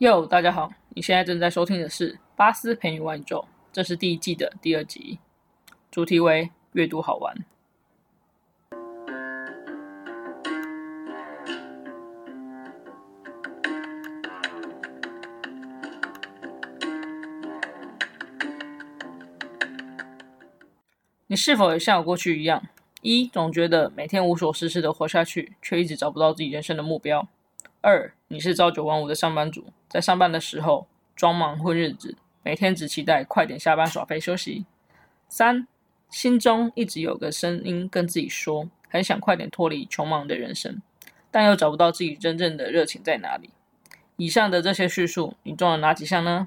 哟，大家好，你现在正在收听的是《巴斯陪你玩宇宙》，这是第一季的第二集，主题为阅读好玩。你是否也像我过去一样，一总觉得每天无所事事的活下去，却一直找不到自己人生的目标？二，你是朝九晚五的上班族，在上班的时候装忙混日子，每天只期待快点下班耍废休息。三，心中一直有个声音跟自己说，很想快点脱离穷忙的人生，但又找不到自己真正的热情在哪里。以上的这些叙述，你中了哪几项呢？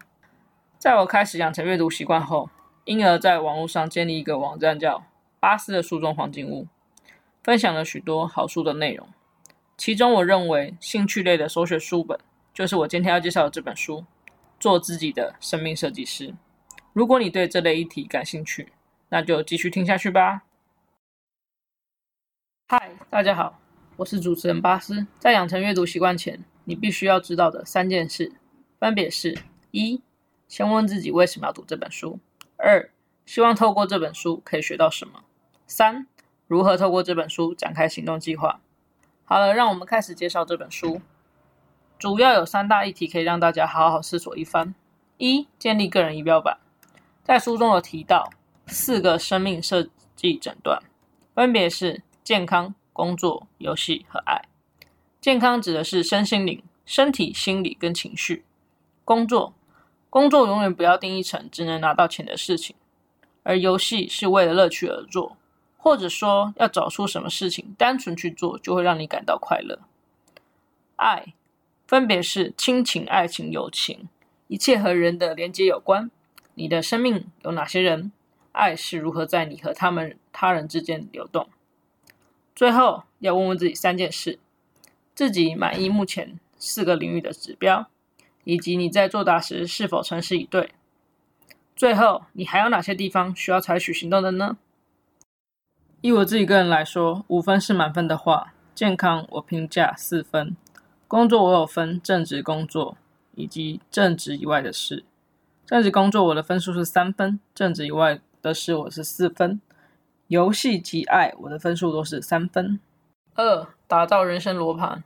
在我开始养成阅读习惯后，因而在网络上建立一个网站，叫“巴斯的书中黄金屋”，分享了许多好书的内容。其中，我认为兴趣类的首选书本就是我今天要介绍的这本书《做自己的生命设计师》。如果你对这类议题感兴趣，那就继续听下去吧。嗨，大家好，我是主持人巴斯。在养成阅读习惯前，你必须要知道的三件事，分别是：一、先问自己为什么要读这本书；二、希望透过这本书可以学到什么；三、如何透过这本书展开行动计划。好了，让我们开始介绍这本书。主要有三大议题可以让大家好好思索一番。一、建立个人仪表板。在书中有提到四个生命设计诊断，分别是健康、工作、游戏和爱。健康指的是身心灵、身体、心理跟情绪。工作，工作永远不要定义成只能拿到钱的事情，而游戏是为了乐趣而做。或者说，要找出什么事情，单纯去做就会让你感到快乐。爱，分别是亲情、爱情、友情，一切和人的连接有关。你的生命有哪些人？爱是如何在你和他们、他人之间流动？最后，要问问自己三件事：自己满意目前四个领域的指标，以及你在作答时是否诚实以对？最后，你还有哪些地方需要采取行动的呢？以我自己个人来说，五分是满分的话，健康我评价四分，工作我有分正职工作以及正职以外的事。正职工作我的分数是三分，正职以外的事我是四分。游戏及爱我的分数都是三分。二、打造人生罗盘。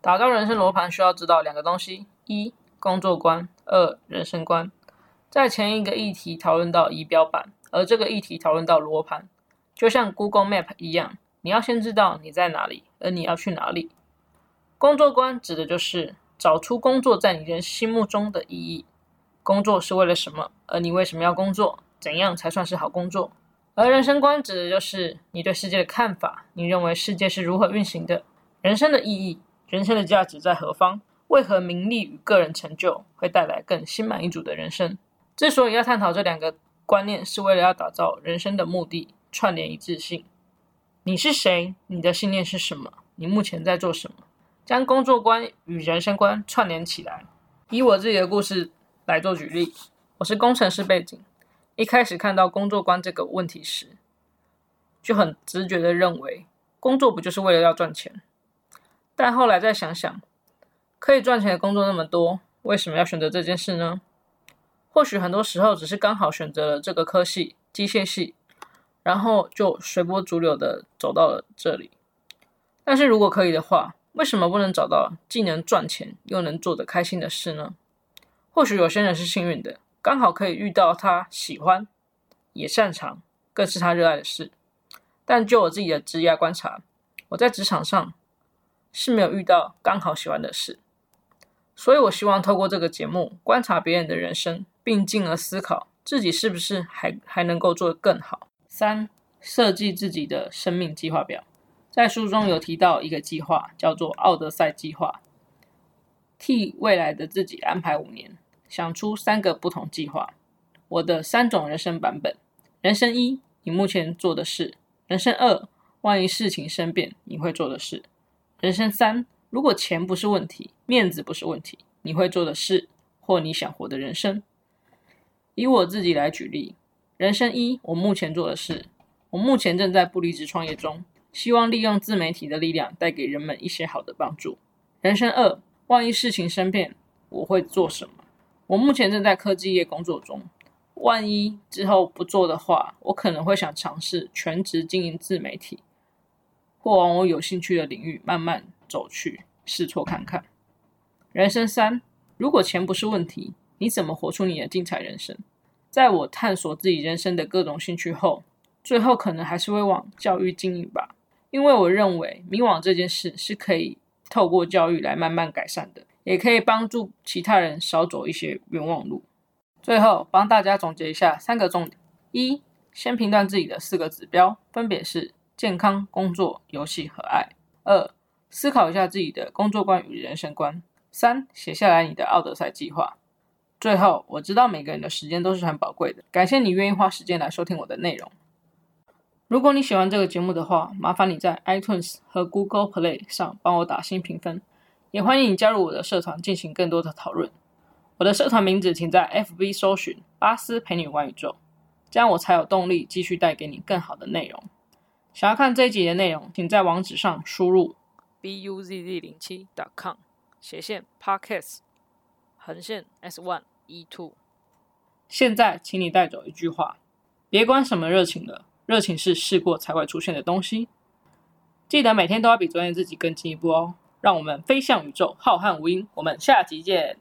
打造人生罗盘需要知道两个东西：一、工作观；二、人生观。在前一个议题讨论到仪表板，而这个议题讨论到罗盘。就像 Google Map 一样，你要先知道你在哪里，而你要去哪里。工作观指的就是找出工作在你人心目中的意义。工作是为了什么？而你为什么要工作？怎样才算是好工作？而人生观指的就是你对世界的看法。你认为世界是如何运行的？人生的意义，人生的价值在何方？为何名利与个人成就会带来更心满意足的人生？之所以要探讨这两个观念，是为了要打造人生的目的。串联一致性，你是谁？你的信念是什么？你目前在做什么？将工作观与人生观串联起来。以我自己的故事来做举例，我是工程师背景，一开始看到工作观这个问题时，就很直觉地认为，工作不就是为了要赚钱？但后来再想想，可以赚钱的工作那么多，为什么要选择这件事呢？或许很多时候只是刚好选择了这个科系，机械系。然后就随波逐流的走到了这里，但是如果可以的话，为什么不能找到既能赚钱又能做得开心的事呢？或许有些人是幸运的，刚好可以遇到他喜欢、也擅长、更是他热爱的事。但就我自己的职业观察，我在职场上是没有遇到刚好喜欢的事，所以我希望透过这个节目观察别人的人生，并进而思考自己是不是还还能够做得更好。三、设计自己的生命计划表。在书中有提到一个计划，叫做“奥德赛计划”，替未来的自己安排五年，想出三个不同计划。我的三种人生版本：人生一，你目前做的事；人生二，万一事情生变，你会做的事；人生三，如果钱不是问题，面子不是问题，你会做的事或你想活的人生。以我自己来举例。人生一，我目前做的事，我目前正在不离职创业中，希望利用自媒体的力量带给人们一些好的帮助。人生二，万一事情生变，我会做什么。我目前正在科技业工作中，万一之后不做的话，我可能会想尝试全职经营自媒体，或往我有兴趣的领域慢慢走去，试错看看。人生三，如果钱不是问题，你怎么活出你的精彩人生？在我探索自己人生的各种兴趣后，最后可能还是会往教育经营吧，因为我认为迷惘这件事是可以透过教育来慢慢改善的，也可以帮助其他人少走一些冤枉路。最后帮大家总结一下三个重点：一、先评断自己的四个指标，分别是健康、工作、游戏和爱；二、思考一下自己的工作观与人生观。三，写下来你的奥德赛计划。最后，我知道每个人的时间都是很宝贵的，感谢你愿意花时间来收听我的内容。如果你喜欢这个节目的话，麻烦你在 iTunes 和 Google Play 上帮我打新评分，也欢迎你加入我的社团进行更多的讨论。我的社团名字请在 FB 搜寻“巴斯陪你玩宇宙”，这样我才有动力继续带给你更好的内容。想要看这一集的内容，请在网址上输入 buzz 零七 .com。斜线 Podcast，横线 S one E two。现在，请你带走一句话：别管什么热情了，热情是试过才会出现的东西。记得每天都要比昨天自己更进一步哦。让我们飞向宇宙，浩瀚无垠。我们下集见。